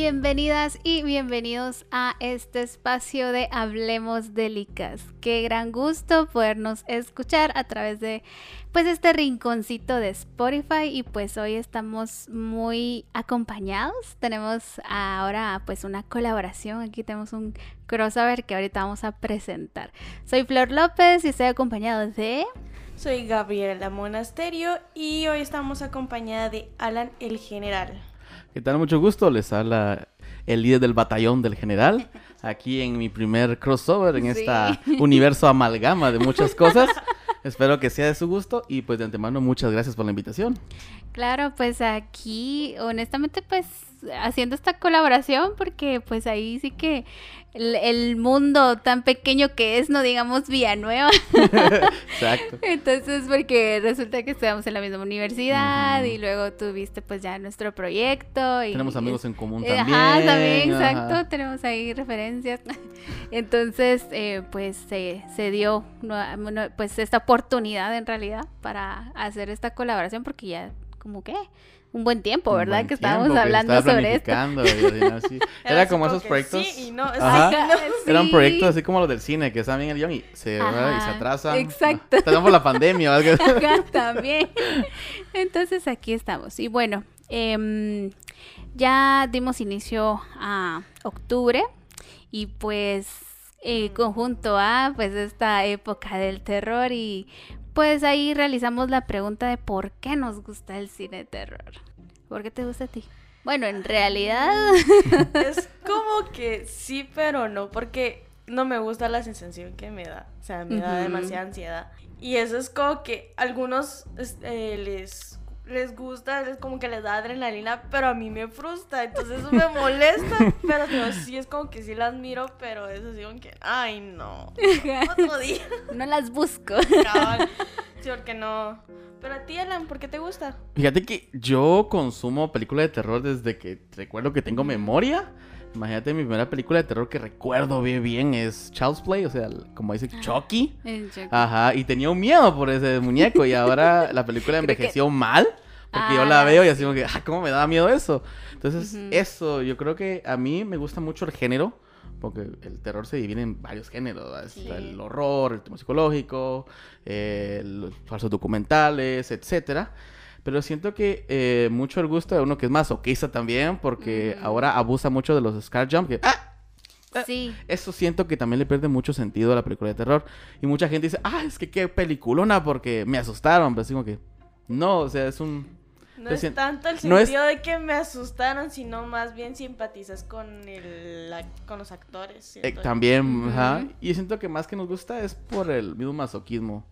Bienvenidas y bienvenidos a este espacio de Hablemos Delicas. Qué gran gusto podernos escuchar a través de pues este rinconcito de Spotify y pues hoy estamos muy acompañados. Tenemos ahora pues una colaboración, aquí tenemos un crossover que ahorita vamos a presentar. Soy Flor López y estoy acompañado de... Soy Gabriela Monasterio y hoy estamos acompañada de Alan el General. ¿Qué tal? Mucho gusto. Les habla el líder del batallón del general. Aquí en mi primer crossover en este universo amalgama de muchas cosas. Espero que sea de su gusto y pues de antemano muchas gracias por la invitación. Claro, pues aquí honestamente pues haciendo esta colaboración porque pues ahí sí que el, mundo tan pequeño que es, no digamos Villanueva. Exacto. Entonces, porque resulta que estudiamos en la misma universidad y luego tuviste pues ya nuestro proyecto. Y, Tenemos amigos en común también. Ajá, también, exacto. Tenemos ahí referencias. Entonces, eh, pues se, se dio pues esta oportunidad en realidad para hacer esta colaboración porque ya como que un buen tiempo, ¿verdad? que estábamos hablando sobre esto. Era como esos proyectos. Sí y no, Eran proyectos así como los del cine, que están bien el guion y se, y se atrasan. Exacto. Tenemos la pandemia. Acá también. Entonces aquí estamos. Y bueno, em, ya dimos inicio a octubre y pues eh, conjunto a pues esta época del terror y pues ahí realizamos la pregunta de por qué nos gusta el cine de terror. ¿Por qué te gusta a ti? Bueno, en realidad... es como que sí, pero no, porque no me gusta la sensación que me da. O sea, me da demasiada ansiedad. Y eso es como que algunos eh, les les gusta, es como que les da adrenalina, pero a mí me frustra, entonces eso me molesta, pero sí es como que sí las miro, pero eso sí como que, ay no, otro día. No las busco. sí, porque no. Pero a ti, Alan, ¿por qué te gusta? Fíjate que yo consumo películas de terror desde que recuerdo que tengo memoria. Imagínate, mi primera película de terror que recuerdo bien, bien es Child's Play, o sea, como dice Chucky. Ajá, y tenía un miedo por ese muñeco y ahora la película envejeció mal. Porque yo la veo y así como que, ah, ¿cómo me da miedo eso? Entonces, eso, yo creo que a mí me gusta mucho el género, porque el terror se divide en varios géneros, el horror, el tema psicológico, eh, los falsos documentales, etcétera. Pero siento que eh, mucho el gusto de uno que es masoquista también, porque ahora abusa mucho de los scar jump, que ¡ah! Eh, sí. Eso siento que también le pierde mucho sentido a la película de terror. Y mucha gente dice, ah, es que qué peliculona porque me asustaron. Pero digo que, no, o sea, es un... No es tanto el sentido de que me asustaron, sino más bien simpatizas con el con los actores. Eh, también, ajá. Y siento que más que nos gusta es por el mismo masoquismo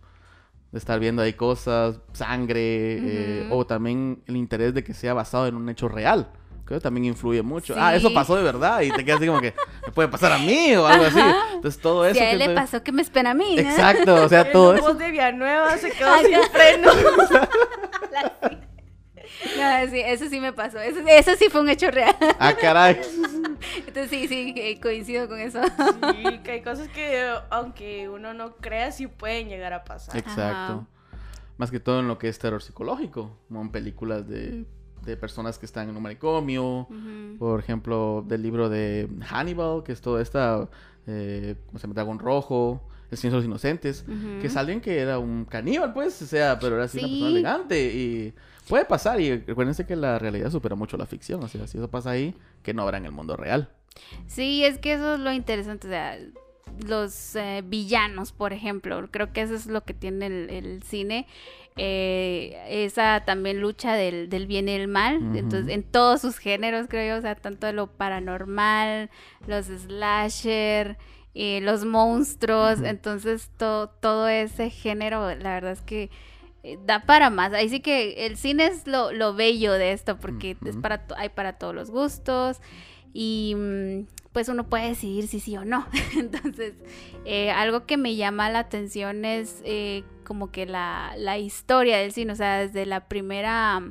de estar viendo ahí cosas, sangre, eh, o también el interés de que sea basado en un hecho real. Creo que también influye mucho. Ah, eso pasó de verdad y te quedas así como que me puede pasar a mí o algo así. Entonces todo eso. Si a él le pasó, que me espera a mí? Exacto, o sea, todo eso. de Villanueva se quedó sin freno. No, sí, eso sí me pasó. Eso, sí fue un hecho real. Ah, caray. Entonces sí, sí, coincido con eso. Sí, que hay cosas que aunque uno no crea, sí pueden llegar a pasar. Exacto. Más que todo en lo que es terror psicológico, como en películas de, de personas que están en un manicomio. Por ejemplo, del libro de Hannibal, que es toda esta, eh, ¿cómo se llama? Dragón Rojo. El Señor de los Inocentes, que es alguien que era un caníbal, pues, o sea, pero era así una persona elegante y Puede pasar y recuérdense que la realidad supera mucho la ficción, o sea, si eso pasa ahí, que no habrá en el mundo real. Sí, es que eso es lo interesante, o sea, los eh, villanos, por ejemplo, creo que eso es lo que tiene el, cine, eh, esa también lucha del, bien y el mal, entonces en todos sus géneros, creo yo, o sea, tanto lo paranormal, los slasher, eh, los monstruos, entonces todo ese género, la verdad es que da para más. Ahí sí que el cine es lo, lo bello de esto, porque es para hay para todos los gustos y mm, pues uno puede decidir si sí o no. Entonces, eh, algo que me llama la atención es eh, como que la, la, historia del cine, o sea, desde la primera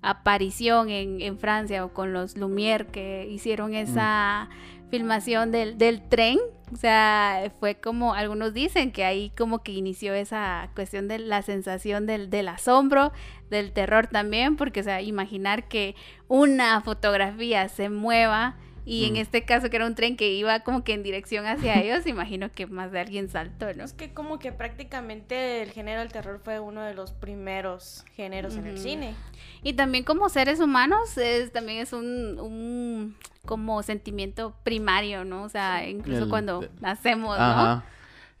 aparición en, en Francia o con los Lumière que hicieron esa filmación del, del tren. O sea, fue como, algunos dicen que ahí como que inició esa cuestión de la sensación del, del asombro, del terror también, porque, o sea, imaginar que una fotografía se mueva y en mm. este caso que era un tren que iba como que en dirección hacia ellos, imagino que más de alguien saltó, ¿no? Es que como que prácticamente el género del terror fue uno de los primeros géneros en el cine. Y también como seres humanos es, también es un, un como sentimiento primario, ¿no? O sea, incluso cuando nacemos, ¿no?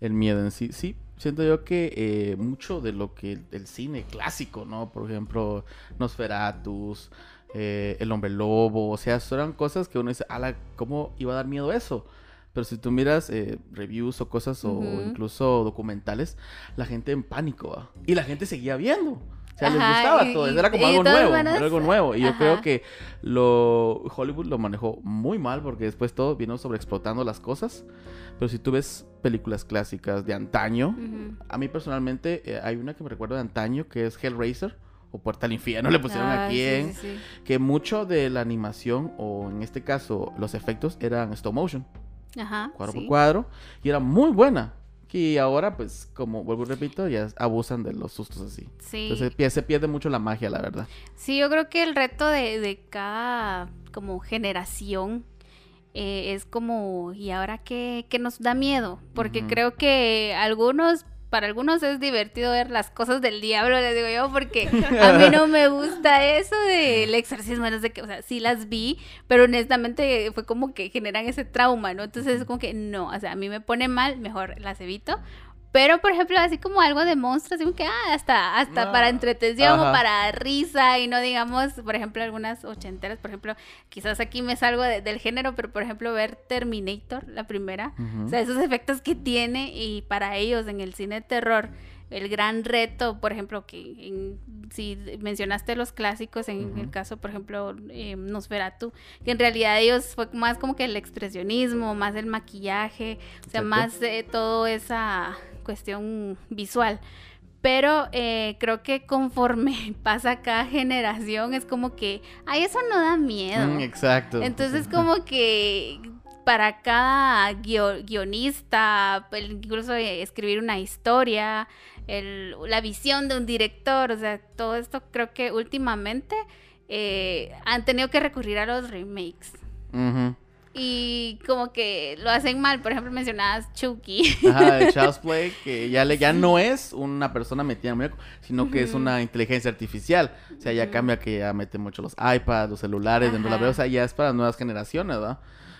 El miedo en sí, sí. Siento yo que eh, mucho de lo que el cine clásico, ¿no? Por ejemplo, Nosferatus, eh, el hombre lobo, o sea, eran cosas que uno dice, ala, ¿cómo iba a dar miedo eso? Pero si tú miras eh, reviews o cosas o incluso documentales, la gente en pánico, Y la gente seguía viendo. O sea, les gustaba todo. Era como algo nuevo. algo nuevo. Y yo creo que lo Hollywood lo manejó muy mal porque después todo vino sobreexplotando las cosas. Pero si tú ves películas clásicas de antaño, a mí personalmente eh, hay una que me recuerdo de antaño que es Hellraiser o Puerta al Infierno le pusieron ah, aquí en que mucho de la animación o en este caso los efectos eran stop motion. Ajá, cuadro por cuadro y era muy buena. Y ahora, pues, como vuelvo y repito, ya abusan de los sustos así. Sí. Entonces se pierde mucho la magia, la verdad. Sí, yo creo que el reto de, de cada como generación eh, es como, ¿y ahora qué, qué nos da miedo? Porque creo que algunos para algunos es divertido ver las cosas del diablo, les digo yo, porque a mí no me gusta eso del exorcismo, no sé qué, o sea, sí las vi, pero honestamente fue como que generan ese trauma, ¿no? Entonces es como que no, o sea, a mí me pone mal, mejor las evito, pero, por ejemplo, así como algo de monstruos, como que, ah, hasta, hasta para entretención o para risa y no digamos, por ejemplo, algunas ochenteras, por ejemplo, quizás aquí me salgo del género, pero por ejemplo, ver Terminator, la primera, o sea, esos efectos que tiene y para ellos en el cine de terror, el gran reto, por ejemplo, que si mencionaste los clásicos, en el caso, por ejemplo, eh, Nosferatu, que en realidad ellos fue más como que el expresionismo, más el maquillaje, o sea, más de todo esa cuestión visual. Pero eh, creo que conforme pasa cada generación es como que, ay, eso no da miedo. Mm, exacto. Entonces como que para cada guionista, incluso escribir una historia, la visión de un director, o sea, todo esto creo que últimamente eh, han tenido que recurrir a los remakes y como que lo hacen mal. Por ejemplo, mencionabas Chucky. Ajá, de Child's Play, que ya, le, ya no es una persona metida en muñeco, sino que es una inteligencia artificial. O sea, ya cambia que ya mete mucho los iPads, los celulares dentro de la. O sea, ya es para nuevas generaciones, ¿verdad?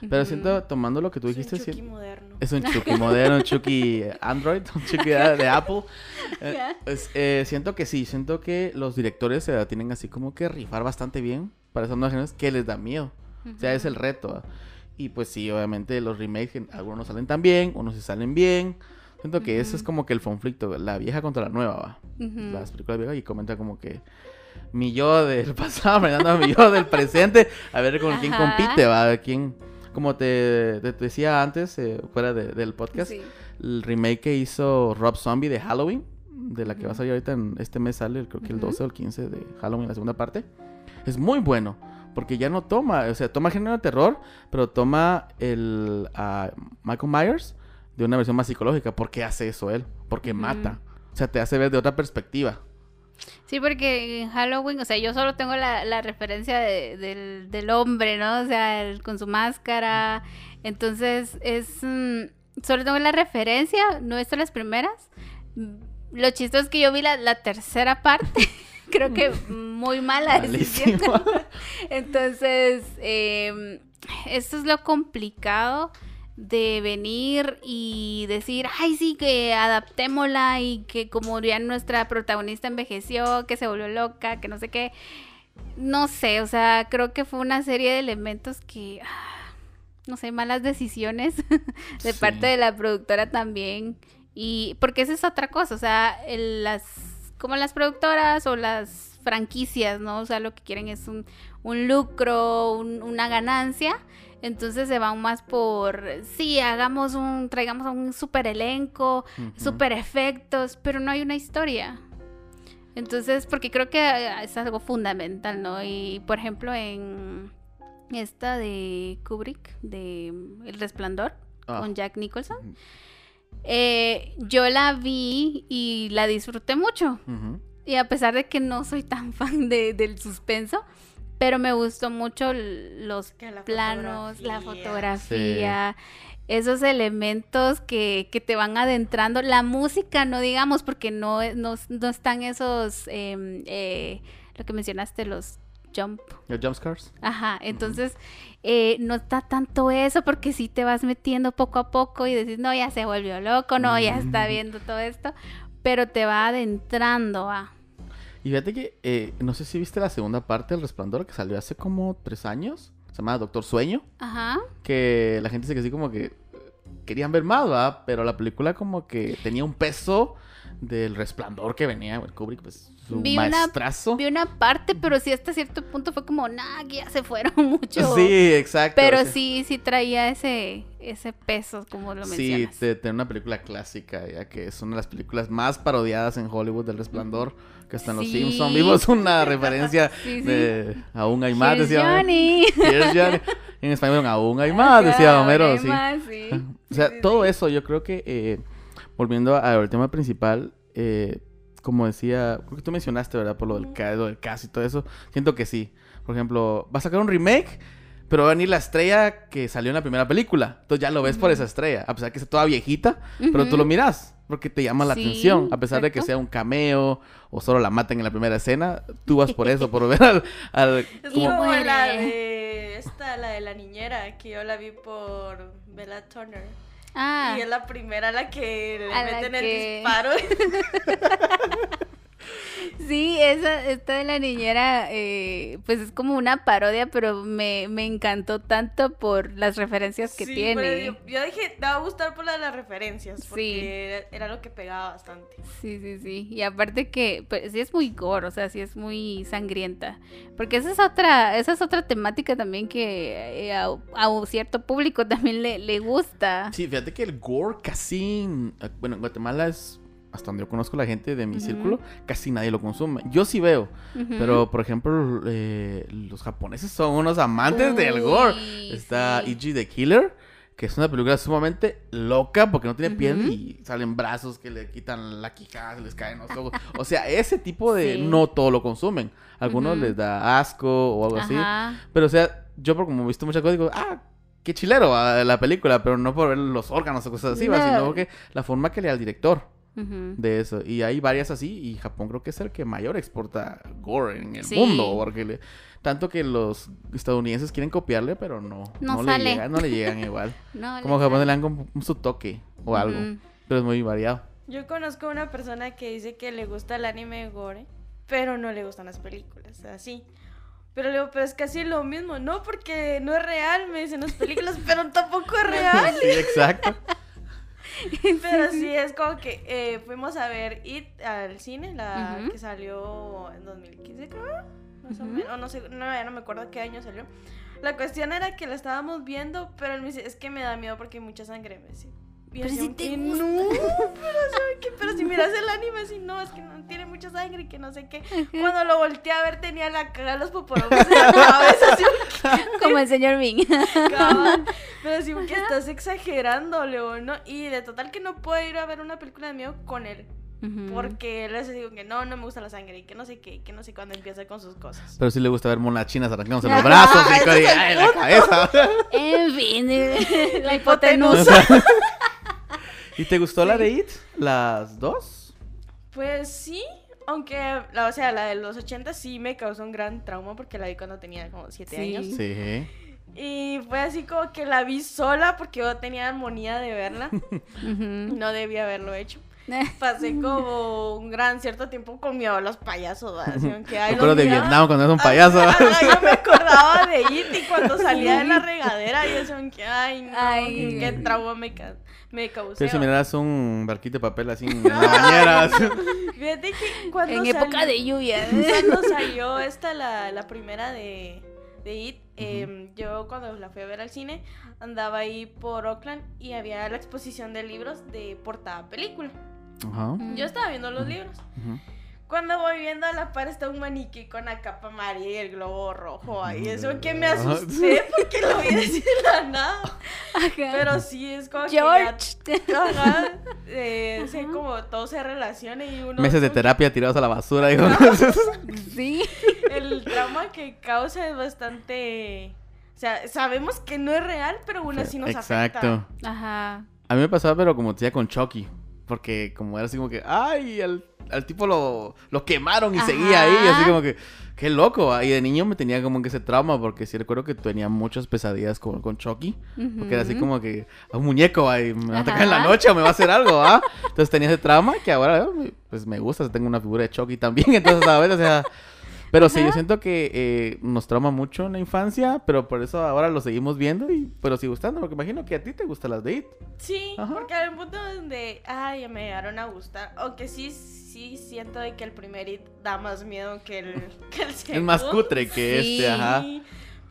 Pero siento, tomando lo que tú dijiste... Es un Chucky moderno. Es un Chucky moderno, un Chucky Android, un Chucky de, Apple. Eh, pues, eh, siento que sí, siento que los directores se tienen así como que rifar bastante bien para esas nuevas generaciones que les da miedo. O sea, es el reto. Y pues sí, obviamente los remakes, algunos salen tan bien, unos sí salen bien. Siento que eso es como que el conflicto, la vieja contra la nueva, va. Las películas viejas y comenta como que mi yo del pasado me a mi yo del presente, a ver con quién compite, va, a ver quién... Como te, decía antes, eh, fuera del podcast, el remake que hizo Rob Zombie de Halloween, de la que va a salir ahorita en este mes sale, creo que el 12 o el 15 de Halloween, la segunda parte, es muy bueno. Porque ya no toma, o sea, toma género de terror, pero toma el Michael Myers de una versión más psicológica. ¿Por qué hace eso él? Porque mata. O sea, te hace ver de otra perspectiva. Sí, porque en Halloween, o sea, yo solo tengo la, referencia del, hombre, ¿no? O sea, con su máscara. Entonces, es... Mm, solo tengo la referencia, no he visto las primeras. Lo chistoso es que yo vi la, la tercera parte. creo que muy mala decisión. Entonces, eh, esto es lo complicado de venir y decir, ay, sí, que adaptémosla y que como ya nuestra protagonista envejeció, que se volvió loca, que no sé qué. No sé, o sea, creo que fue una serie de elementos que, ah, no sé, malas decisiones de parte de la productora también. Y porque esa es otra cosa, o sea, las como las productoras o las franquicias, ¿no? O sea, lo que quieren es un, lucro, una ganancia. Entonces se van más por, sí, hagamos un, traigamos un super elenco, super efectos, pero no hay una historia. Entonces, porque creo que es algo fundamental, ¿no? Y por ejemplo, en, esta de Kubrick, de El Resplandor, ah. con Jack Nicholson. Eh, yo la vi y la disfruté mucho. Y a pesar de que no soy tan fan de, del suspenso, pero me gustó mucho los planos, la fotografía, esos elementos que, te van adentrando. La música, no digamos, porque no, no, están esos, em, eh, lo que mencionaste, los jump. Los jump scars. Ajá, entonces eh, no está tanto eso porque si te vas metiendo poco a poco y decís, no, ya se volvió loco, no, ya está viendo todo esto, pero te va adentrando a... Y fíjate que, eh, no sé si viste la segunda parte del Resplandor que salió hace como tres años. Se llama Doctor Sueño. Ajá. Que la gente dice que así como que querían ver más, ¿va? Pero la película como que tenía un peso del resplandor que venía Kubrick, pues su vi maestrazo. Una, vi una parte, pero sí hasta cierto punto fue como, nah, ya se fueron mucho. Sí, exacto. Pero sí, sí traía ese, ese peso, como lo mencionas. Sí, tiene una película clásica, ya que es una de las películas más parodiadas en Hollywood del resplandor que están los Simpsons. Vimos una referencia de Aún hay más, decía. Johnny. Johnny. En español, Aún hay más, decía Homero. Sí. O sea, todo eso yo creo que, eh, volviendo al tema principal, eh, como decía, creo que tú mencionaste, ¿verdad? Por lo del, lo del caso y todo eso. Siento que sí. Por ejemplo, va a sacar un remake pero va a venir la estrella que salió en la primera película. Entonces ya lo ves por esa estrella, a pesar de que está toda viejita, pero tú lo miras porque te llama la atención, a pesar de que sea un cameo o solo la maten en la primera escena, tú vas por eso, por ver al... al es como la de esta, la de la niñera, que yo la vi por Bella Turner. Ah. Y es la primera la que le meten el disparo. Sí, esa, esta de la niñera, eh, pues es como una parodia, pero me, encantó tanto por las referencias que tiene. Yo, yo, dije, te va a gustar por la de las referencias, porque era, lo que pegaba bastante. Sí, sí, sí. Y aparte que, pues sí es muy gore, o sea, sí es muy sangrienta. Porque esa es otra, esa es otra temática también que eh, a, a, cierto público también le, le gusta. Sí, fíjate que el gore casi, bueno, en Guatemala es hasta donde yo conozco la gente de mi círculo, casi nadie lo consume. Yo sí veo, pero por ejemplo, eh, los japoneses son unos amantes del gore. Está Ichi the Killer, que es una película sumamente loca porque no tiene piel y salen brazos que le quitan la quijada, se les caen los ojos. o sea, ese tipo de no todo lo consumen. algunos les da asco o algo así. Pero o sea, yo por como he visto muchas cosas digo, ah, qué chilero la película, pero no por ver los órganos o cosas así, sino porque la forma que le da al director de eso. Y hay varias así y Japón creo que es el que mayor exporta gore en el mundo. Porque tanto que los estadounidenses quieren copiarle, pero no, no, le, llegan, no le llegan igual. como Japón le dan su toque o algo. Pero es muy variado. Yo conozco una persona que dice que le gusta el anime gore, pero no le gustan las películas, así. Pero le digo, pero es casi lo mismo, no porque no es real, me dicen las películas, pero tampoco es real. sí, exacto. Pero sí, es como que eh, fuimos a ver It al cine, la que salió en 2015, creo. Más o menos, no sé, no, ya no me acuerdo qué año salió. La cuestión era que la estábamos viendo, pero él me dice, es que me da miedo porque hay mucha sangre, me dice. Pero si te No, pero, pero, si miras el anime, si no, es que no tiene mucha sangre y que no sé qué. Cuando lo volteé a ver, tenía la cara de los poporomos en la cabeza. Como el señor Ming. Pero así que estás exagerando, León, ¿no? Y de total que no puedo ir a ver una película de miedo con él. Porque les digo que no, no me gusta la sangre y que no sé qué, que no sé cuándo empieza con sus cosas. Pero sí le gusta ver monas chinas arrancándose los brazos y, en la cabeza. En fin, la hipotenusa. ¿Y te gustó la de It? ¿Las dos? Pues sí, aunque, la, o sea, la de los 80 sí me causó un gran trauma porque la vi cuando tenía como 7 años. Sí. Y fue así como que la vi sola porque yo tenía armonía de verla. No debía haberlo hecho. Pasé como un gran cierto tiempo con miedo a los payasos, Que hay de Vietnam cuando es un payaso. yo me acordaba de It y cuando salía de la regadera y eso, que ay, no, ay, qué trauma me, me causó. si miraras un barquito de papel así en la bañera. Fíjate que cuando En época de lluvia. Cuando salió esta, la, la primera de, de It, em, yo cuando la fui a ver al cine, andaba ahí por Oakland y había la exposición de libros de portada película. Yo estaba viendo los libros. cuando voy viendo a la par está un maniquí con la capa amarilla y el globo rojo ahí. Eso que me asusté porque lo vi decir la nada. Pero sí es como George. que ya, eh, como todo se relaciona y uno... Meses de terapia tirados a la basura. Digo. sí. El trauma que causa es bastante... O sea, sabemos que no es real, pero aún así nos afecta. Exacto. Ajá. A mí me pasaba, pero como decía con Chucky. Porque como era así como que, ay, al, tipo lo, lo quemaron y seguía ahí. Así como que, qué loco. Y de niño me tenía como que ese trauma porque sí recuerdo que tenía muchas pesadillas con, con Chucky. Porque era así como que, un muñeco ahí, me va a atacar en la noche o me va a hacer algo, ¿ah? Entonces tenía ese trauma que ahora, pues me gusta. Tengo una figura de Chucky también. Entonces, a veces, o sea... Pero sí, yo siento que eh, nos trauma mucho en la infancia, pero por eso ahora lo seguimos viendo y pero sigue gustando, porque imagino que a ti te gustan las de It. Sí, porque hay un punto donde, ay, me llegaron a gustar, aunque sí, sí siento de que el primer It da más miedo que el, que el segundo. Es más cutre que este, ajá.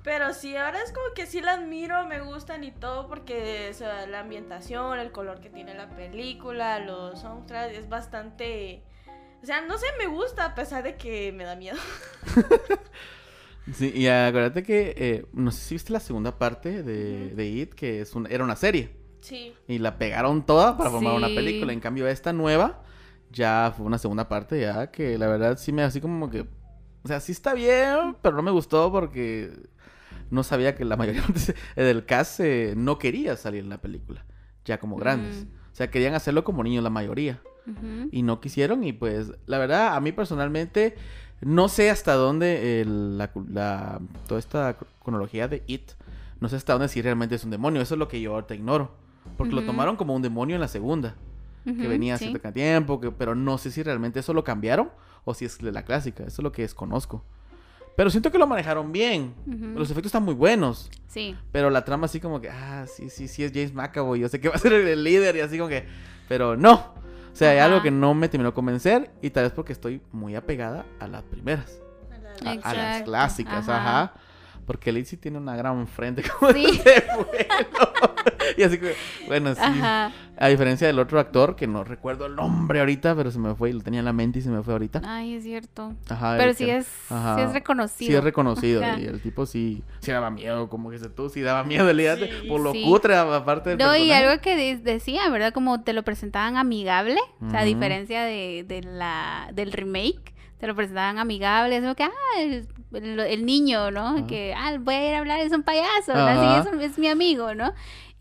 Pero sí, ahora es como que sí las miro, me gustan y todo porque la ambientación, el color que tiene la película, los soundtracks, es bastante o sea, no sé, me gusta a pesar de que me da miedo. sí, y acuérdate que, eh, no sé si viste la segunda parte de, de It, que es un, era una serie. Sí. Y la pegaron toda para formar una película. En cambio, esta nueva ya fue una segunda parte, ya que la verdad sí me así como que. O sea, sí está bien, pero no me gustó porque no sabía que la mayoría del cast eh, no quería salir en la película, ya como grandes. O sea, querían hacerlo como niños la mayoría y no quisieron y pues la verdad a mí personalmente no sé hasta dónde la, toda esta cronología de It, no sé hasta dónde si realmente es un demonio, eso es lo que yo ahorita ignoro, porque lo tomaron como un demonio en la segunda, que venía hace tiempo, que, pero no sé si realmente eso lo cambiaron o si es la clásica, eso es lo que desconozco. Pero siento que lo manejaron bien. Los efectos están muy buenos. Sí. Pero la trama así como que, ah, sí, sí, sí es James McAvoy. Yo sé que va a ser el líder y así como que... Pero no. O sea, hay algo que no me terminó de convencer y tal vez porque estoy muy apegada a las primeras. A, las clásicas, ajá. Porque Lizzie tiene una gran frente como sí. de y así que, bueno, sí. A diferencia del otro actor, que no recuerdo el nombre ahorita, pero se me fue, lo tenía en la mente y se me fue ahorita. Ay, es cierto. Ajá. Pero sí es, sí es reconocido. Sí es reconocido. Y el tipo sí, sí daba miedo, como que se tú, sí daba miedo, sí, por lo cutre, aparte del No, y algo que decía, ¿verdad? Como te lo presentaban amigable, o sea, a diferencia de, de la, del remake te lo presentaban amigable, eso que, ah, el, niño, ¿no? Que, ah, voy a ir a hablar, es un payaso, así es, es mi amigo, ¿no?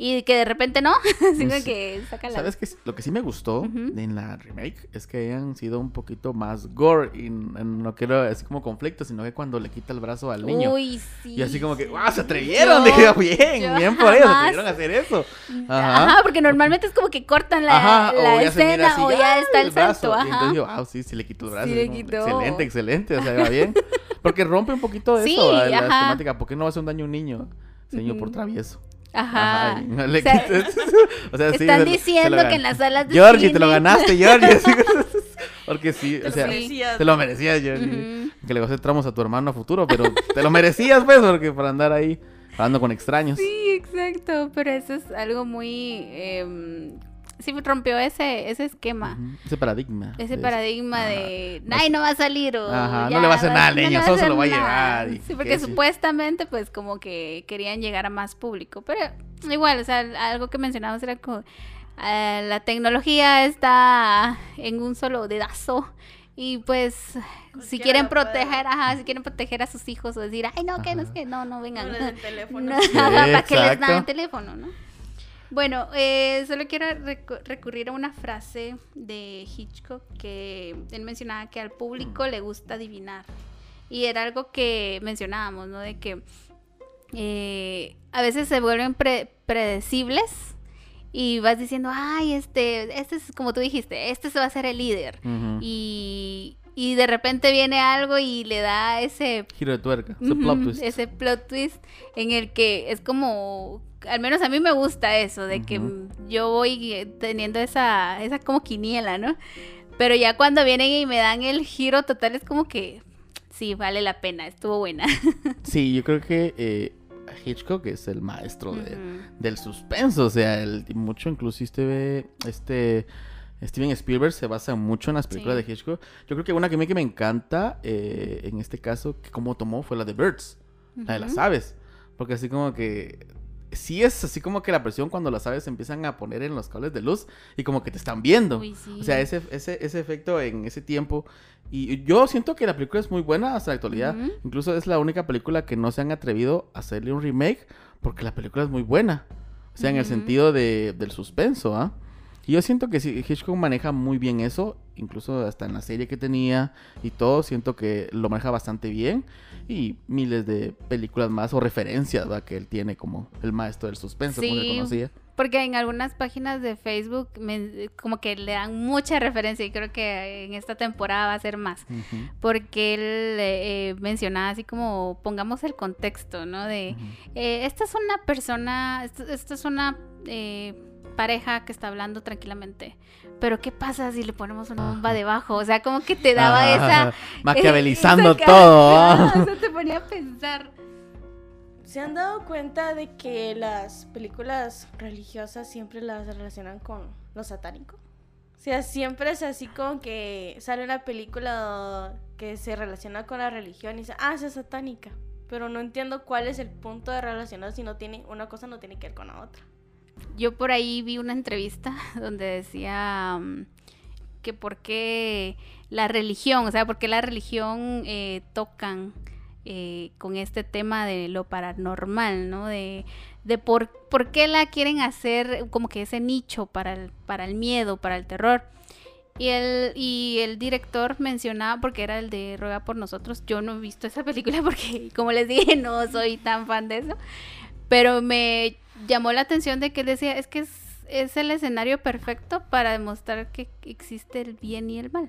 Y que de repente no, sino que saca la... ¿Sabes qué? Lo que sí me gustó en la remake es que hayan sido un poquito más gore y no quiero así como conflicto, sino que cuando le quita el brazo al niño. Uy, sí. Y así como que, ¡wow! Se atrevieron, dije, bien, bien por ellos, se atrevieron a hacer eso. Ajá. porque normalmente es como que cortan la, la escena o ya está el, salto, ajá. Y entonces yo, wow, sí, sí le quitó el brazo. Sí le quitó. Excelente, excelente, o sea, va bien. Porque rompe un poquito de eso, la, la temática, ¿por qué no hace un daño a un niño? Señor por travieso. Ajá. o sea, están diciendo que en las salas de Georgie, te lo ganaste, Georgie. Porque sí, o sea, te lo merecías, Georgie. Que le hacer tramos a tu hermano a futuro, pero te lo merecías, pues, porque para andar ahí hablando con extraños. Sí, exacto. Pero eso es algo muy eh, sí rompió ese, ese esquema. Ese paradigma. Ese paradigma de, ay, no va a salir o... Ajá, no le va a hacer nada al niño, solo se lo va a llevar. sí, porque supuestamente, pues, como que querían llegar a más público. Pero igual, o sea, algo que mencionamos era como... Eh, la tecnología está en un solo dedazo y pues si quieren proteger, ajá, si quieren proteger a sus hijos o decir, ay no, que no es que no, no vengan. No para que les dan el teléfono, ¿no? Bueno, eh, solo quiero recurrir a una frase de Hitchcock que él mencionaba que al público le gusta adivinar. Y era algo que mencionábamos, ¿no? De que eh, a veces se vuelven predecibles y vas diciendo, ay, este, este es como tú dijiste, este se va a ser el líder. y, y de repente viene algo y le da ese giro de tuerca, ese plot twist. Ese plot twist en el que es como al menos a mí me gusta eso, de que yo voy teniendo esa, esa como quiniela, ¿no? Pero ya cuando vienen y me dan el giro total es como que sí, vale la pena, estuvo buena. sí, yo creo que eh, Hitchcock es el maestro del suspenso, o sea, el, mucho inclusive ve este Steven Spielberg se basa mucho en las películas de Hitchcock. Yo creo que una que a mí que me encanta, eh, en este caso, que como tomó, fue la de Birds, la de las aves. Porque así como que sí es así como que la presión cuando las aves se empiezan a poner en los cables de luz y como que te están viendo. O sea, ese, ese, ese efecto en ese tiempo. Y yo siento que la película es muy buena hasta la actualidad. Incluso es la única película que no se han atrevido a hacerle un remake porque la película es muy buena. O sea, en el sentido de, del suspenso, ¿ah? Y yo siento que sí, Hitchcock maneja muy bien eso, incluso hasta en la serie que tenía y todo, siento que lo maneja bastante bien. Y miles de películas más o referencias ¿verdad? que él tiene como el maestro del suspenso, como se conocía. Porque en algunas páginas de Facebook como que le dan mucha referencia y creo que en esta temporada va a ser más. Porque él eh, mencionaba así como pongamos el contexto, ¿no? De eh, esta es una persona, esta, es una... Eh, pareja que está hablando tranquilamente. Pero ¿qué pasa si le ponemos una bomba debajo? O sea, como que te daba esa... Maquiavelizando todo. Eso te ponía a pensar. ¿Se han dado cuenta de que las películas religiosas siempre las relacionan con lo satánico? O sea, siempre es así como que sale una película que se relaciona con la religión y dice, ah, es satánica. Pero no entiendo cuál es el punto de relacionar si no tiene, una cosa no tiene que ver con la otra yo por ahí vi una entrevista donde decía mm, que por qué la religión, o sea, por qué la religión eh, tocan eh, con este tema de lo paranormal, ¿no? De, de por, por, qué la quieren hacer como que ese nicho para el, para el miedo, para el terror. Y el, y el director mencionaba, porque era el de Ruega por nosotros, yo no he visto esa película porque, como les dije, no soy tan fan de eso, pero me llamó la atención de que él decía, es que es, el escenario perfecto para demostrar que existe el bien y el mal.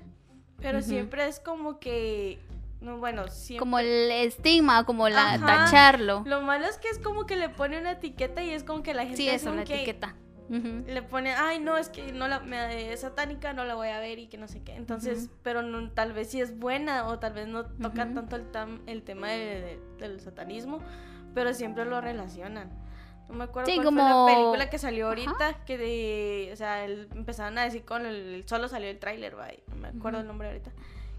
Pero siempre es como que no, bueno, siempre... Como el estigma, como la tacharlo. Lo malo es que es como que le pone una etiqueta y es como que la gente... Sí, eso, la etiqueta. Le pone, ay, no, es que no la, me, es satánica, no la voy a ver y que no sé qué. Entonces, pero no, tal vez sí es buena o tal vez no toca tanto el, el tema del satanismo, pero siempre lo relacionan. No me acuerdo cuál fue la película que salió ahorita, que de, o sea, empezaron a decir con el, solo salió el tráiler, no me acuerdo el nombre ahorita,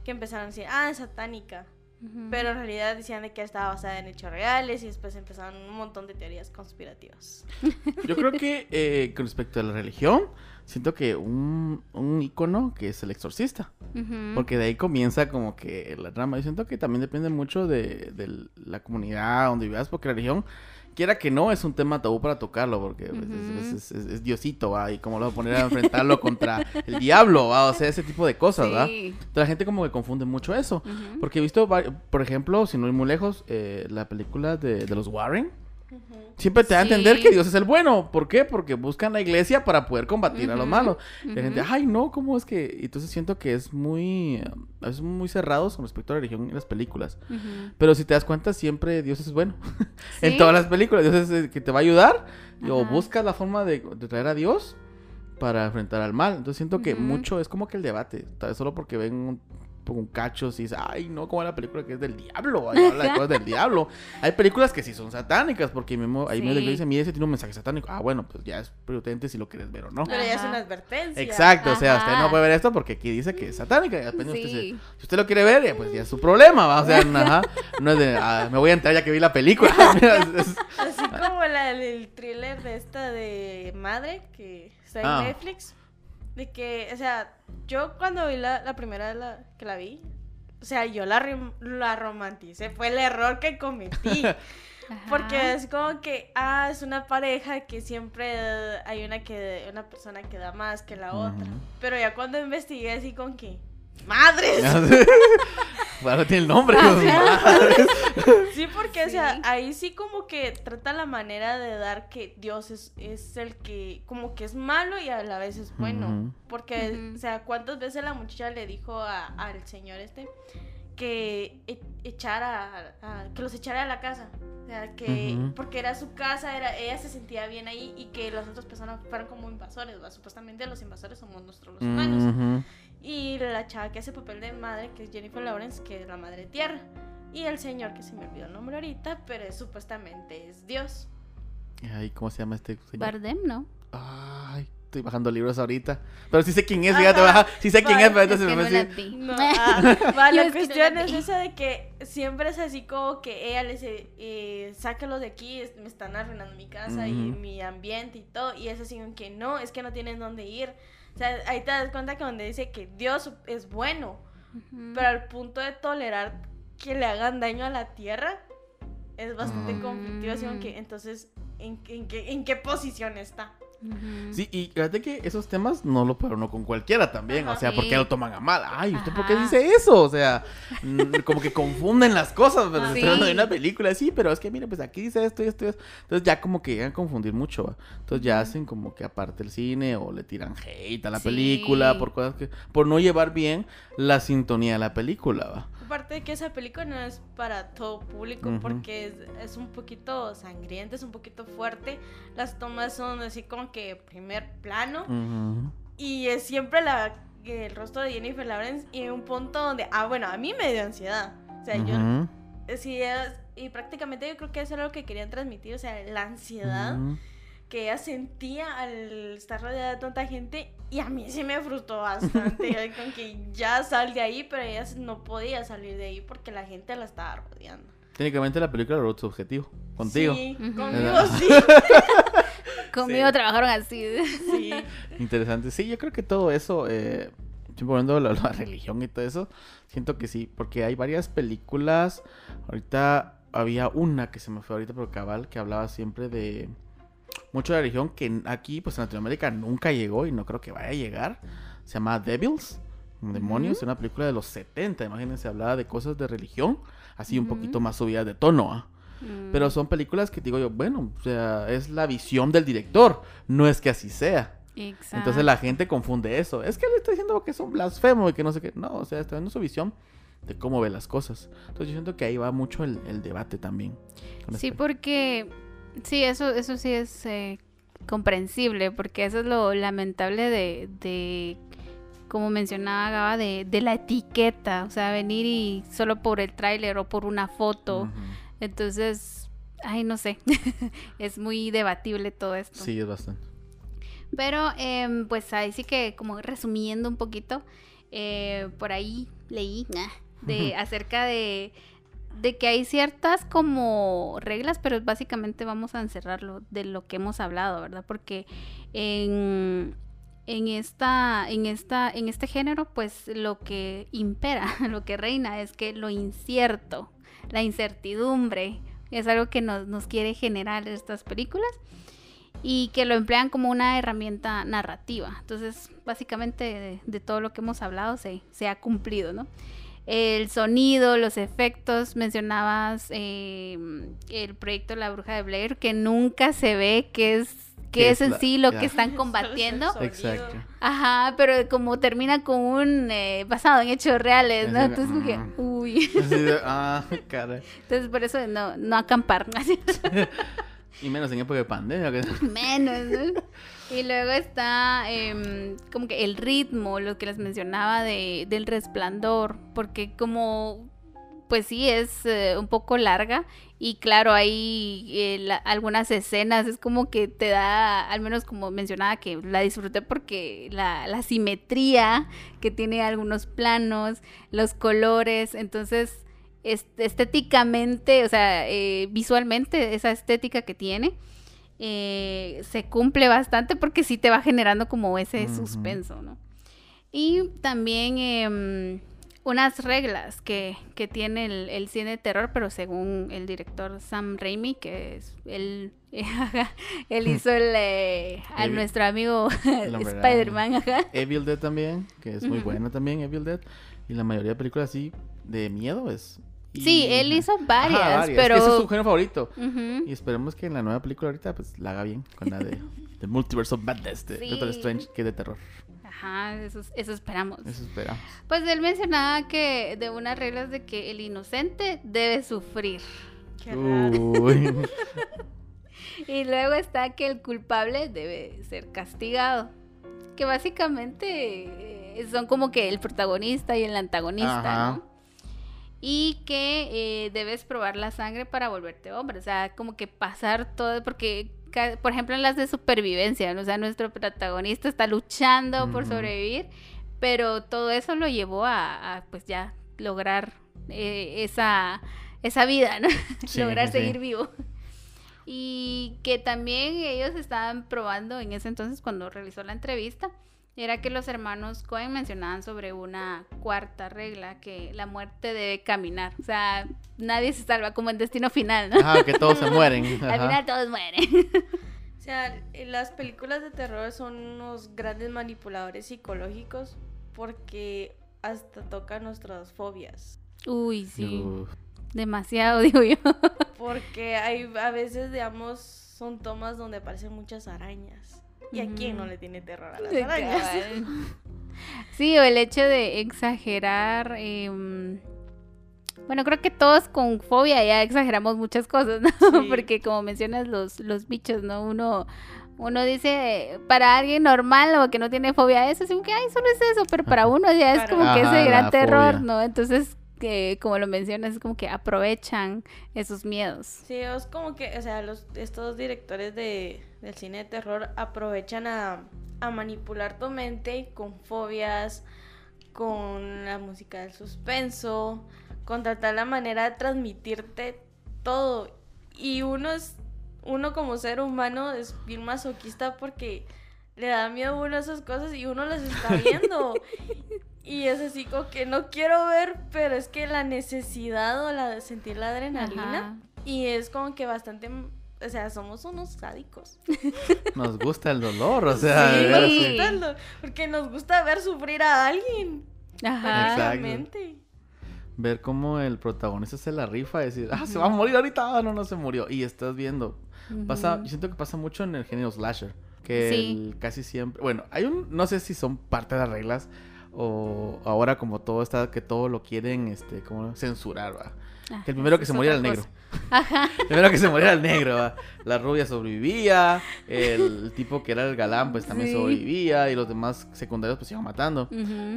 que empezaron a decir, ah, es satánica. Pero en realidad decían de que estaba basada en hechos reales y después empezaron un montón de teorías conspirativas. Yo creo que eh, con respecto a la religión, siento que un, un icono que es el exorcista. Porque de ahí comienza como que la trama. Yo siento que también depende mucho de, de la comunidad donde vivas, porque la religión quiera que no, es un tema tabú para tocarlo, porque pues, es, Diosito, ¿va? Y cómo lo va a poner a enfrentarlo contra el diablo, ¿va? O sea, ese tipo de cosas, ¿va? Entonces la gente como que confunde mucho eso. Porque he visto, por ejemplo, si no ir muy lejos, eh, la película de, de los Warren. Siempre te da a entender que Dios es el bueno. ¿Por qué? Porque buscan la iglesia para poder combatir a los malos. Y la gente, ay, no, ¿cómo es que...? Entonces siento que es muy... A veces muy cerrados con respecto a la religión en las películas. Pero si te das cuenta, siempre Dios es bueno. en todas las películas. Dios es el que te va a ayudar. O buscas la forma de, traer a Dios para enfrentar al mal. Entonces siento que mucho es como que el debate. Tal vez solo porque ven un cachos y dice, ay, no, como la película que es del diablo, hay habla de cosas del diablo. Hay películas que sí son satánicas, porque mismo, ahí me dice, mire, ese tiene un mensaje satánico. Ah, bueno, pues ya es prudente si lo quieres ver o no. Pero ya es una advertencia. Exacto, o sea, usted no puede ver esto porque aquí dice que es satánica. si usted lo quiere ver, pues ya es su problema, ¿va? O sea, no es de, ah, me voy a entrar ya que vi la película. Así como la, el thriller de esta de Madre, que está en ah. Netflix. De que, o sea, yo cuando vi la, la primera vez que la vi, o sea, yo la, la romanticé. Fue el error que cometí. Porque es como que, ah, es una pareja que siempre hay una que una persona que da más que la otra. Pero ya cuando investigué así con que, ¡Madres! bueno, tiene el nombre. sí, porque, o sea, ahí sí como que trata la manera de dar que Dios es, es el que, como que es malo y a la vez es bueno. Porque, o sea, ¿cuántas veces la muchacha le dijo al señor este que e, echara, que los echara a la casa? O sea, que, porque era su casa, era, ella se sentía bien ahí y que las otras personas fueran como invasores, Supuestamente los invasores somos nosotros los humanos. Y la chava que hace papel de madre, que es Jennifer Lawrence, que es la madre tierra. Y el señor, que se me olvidó el nombre ahorita, pero supuestamente es Dios. Ay, ¿cómo se llama este señor? Bardem, ¿no? Ay, estoy bajando libros ahorita. Pero sí sé quién es, fíjate, baja, sí sé quién es, pero entonces Es me fue no la ah, la es cuestión es esa de que siempre es así como que ella le dice, eh, sácalos de aquí, es- me están arruinando mi casa y mi ambiente y todo. Y es así como que no, es que no tienen dónde ir. O sea, ahí te das cuenta que donde dice que Dios es bueno, pero al punto de tolerar que le hagan daño a la tierra es bastante Mm. conflictivo. Así como que entonces, ¿en, en qué, ¿en qué posición está? Sí, y fíjate que esos temas no lo uno con cualquiera también. Ajá. o sea, ¿por Sí. qué lo toman a mal? Ay, ¿usted por qué dice eso? O sea, como que confunden las cosas. Pero Ah, estoy hablando de sí. una película, sí, pero es que mire, pues aquí dice esto y esto y esto. Entonces ya como que llegan a confundir mucho. ¿va? Entonces ya hacen como que aparte el cine o le tiran hate a la Sí. película por cosas que. por no llevar bien la sintonía de la película, ¿va? Aparte de que esa película no es para todo público Ujú. porque es, es un poquito sangrienta, es un poquito fuerte. Las tomas son así como que primer plano Ujú. y es siempre la, el rostro de Jennifer Lawrence y un punto donde, ah, bueno, a mí me dio ansiedad. O sea, yo, Ujú. eh, sí, es- y prácticamente yo creo que eso era lo que querían transmitir, o sea, la ansiedad. Que ella sentía al estar rodeada de tanta gente y a mí sí me frustró bastante con que ya sal de ahí, pero ella no podía salir de ahí porque la gente la estaba rodeando. Técnicamente la película logró su objetivo. Contigo. Sí, conmigo sí. Conmigo trabajaron así. sí. Interesante. Sí, yo creo que todo eso, eh, poniendo la, la religión y todo eso, siento que sí, porque hay varias películas. Ahorita había una que se me fue ahorita, pero cabal, que hablaba siempre de mucho de religión, que aquí, pues en Latinoamérica nunca llegó y no creo que vaya a llegar. Se llama Devils, Demonios, Ujú. una película de los 70, imagínense, hablaba de cosas de religión, así un poquito más subidas de tono. Mm. Pero son películas que digo yo, bueno, o sea, es la visión del director, no es que así sea. Exacto. Entonces la gente confunde eso. Es que le está diciendo que son blasfemos y que no sé qué. No, o sea, está dando su visión de cómo ve las cosas. Entonces yo siento que ahí va mucho el, el debate también. Sí, este- porque sí, eso, eso sí es eh, comprensible, porque eso es lo lamentable de, de como mencionaba Gaba, de, de la etiqueta, o sea, venir y solo por el tráiler o por una foto. Entonces, ay, no sé, es muy debatible todo esto. Sí, es bastante. Pero, em, pues ahí sí que, como resumiendo un poquito, eh, por ahí leí nah, de acerca de, de que hay ciertas como reglas, pero básicamente vamos a encerrarlo de lo que hemos hablado, ¿verdad? Porque en, en esta, en esta, en este género, pues lo que impera, lo que reina es que lo incierto, la incertidumbre, es algo que nos, nos quiere generar estas películas y que lo emplean como una herramienta narrativa. Entonces, básicamente de, todo lo que hemos hablado se, se ha cumplido, ¿no? El sonido, los efectos, mencionabas eh, el proyecto La Bruja de Blair, que nunca se ve qué es, ¿Qué es es en la- sí lo que están combatiendo. Exacto. Ajá, pero como termina con un eh, basado en hechos reales, ¿no? Entonces, como que, mm. uy. Ah, cara. Entonces, por eso no, no acampar. así. Y menos en época de pandemia. que- menos, ¿no? Y luego está em, como que el ritmo, lo que les mencionaba de, del resplandor, porque como, pues sí, es eh, un poco larga y claro, hay eh, algunas escenas, es como que te da, al menos como mencionaba, que la disfruté porque la, la simetría que tiene algunos planos, los colores, entonces est- estéticamente, o sea, eh, visualmente, esa estética que tiene, eh, se cumple bastante porque sí te va generando como ese Ujú. suspenso, ¿no? Y también em, unas reglas que, que tiene el, el cine de terror, pero según el director Sam Raimi, que es él, él hizo el, eh, a nuestro amigo. Spider-Man. Evil Dead también, que es muy Ujú. buena también, Evil Dead. Y la mayoría de películas así de miedo es. Y- Sí, él hizo Ajá, varias, Es pero... que ese es su género favorito. Y esperemos que en la nueva película ahorita pues la haga bien con la de, de Multiverse of Madness de Sí. Doctor Strange, que es de terror. Ajá, eso, eso esperamos. Eso esperamos. Pues él mencionaba que de unas reglas de que el inocente debe sufrir. Qué. Uy. Y luego está que el culpable debe ser castigado. Que básicamente eh, son como que el protagonista y el antagonista, Ajá. ¿no? Y que eh, debes probar la sangre para volverte hombre. O sea, como que pasar todo, porque por ejemplo, en las de supervivencia, o sea, nuestro protagonista está luchando por sobrevivir, pero todo eso lo llevó a, pues ya lograr eh, esa, esa vida, ¿no? lograr seguir vivo. Y que también ellos estaban probando en ese entonces cuando realizó la entrevista, era que los hermanos Cohen mencionaban sobre una cuarta regla, que la muerte debe caminar. O sea, nadie se salva como en destino final, ¿no? Ajá, que todos se mueren. Al final todos mueren. O sea, las películas de terror son unos grandes manipuladores psicológicos porque hasta tocan nuestras fobias. Uy, sí. Demasiado, digo yo. Porque hay a veces, digamos, son tomas donde aparecen muchas arañas. ¿Y a quién no le tiene terror a las arañas? Sí, o el hecho de exagerar. Em, bueno, creo que todos con fobia ya exageramos muchas cosas, ¿no? Porque como mencionas los, los bichos, ¿no? Uno, uno dice, para alguien normal o que no tiene fobia a eso, es como que, ay, solo es eso, pero para uno ya es como que ese gran terror, ¿no? Entonces, que como lo mencionas, es como que aprovechan esos miedos. Sí, es como que, o sea, los, estos directores de, del cine de terror aprovechan a, a manipular tu mente con fobias, con la música del suspenso, con tratar la manera de transmitirte todo. Y uno es, uno como ser humano es bien masoquista porque le da miedo a uno esas cosas y uno las está viendo. Y es así como que no quiero ver, pero es que la necesidad o la de sentir la adrenalina. Y es como que bastante o sea, somos unos sádicos. Nos gusta el dolor, o sea, sí, nos gusta el dolor, porque nos gusta ver sufrir a alguien. Ajá. Exactamente. Ver cómo el protagonista se la rifa y decir, ah, se va a morir ahorita, ah, no, no se murió. Y estás viendo. Pasa, yo siento que pasa mucho en el género slasher. Que casi siempre. Bueno, hay un. No sé si son parte de las reglas o ahora como todo está que todo lo quieren este como censurar ¿va? Ah, que el primero que se muriera el negro Ajá. primero que se muriera el negro la rubia sobrevivía el tipo que era el galán pues también sobrevivía y los demás secundarios pues iban matando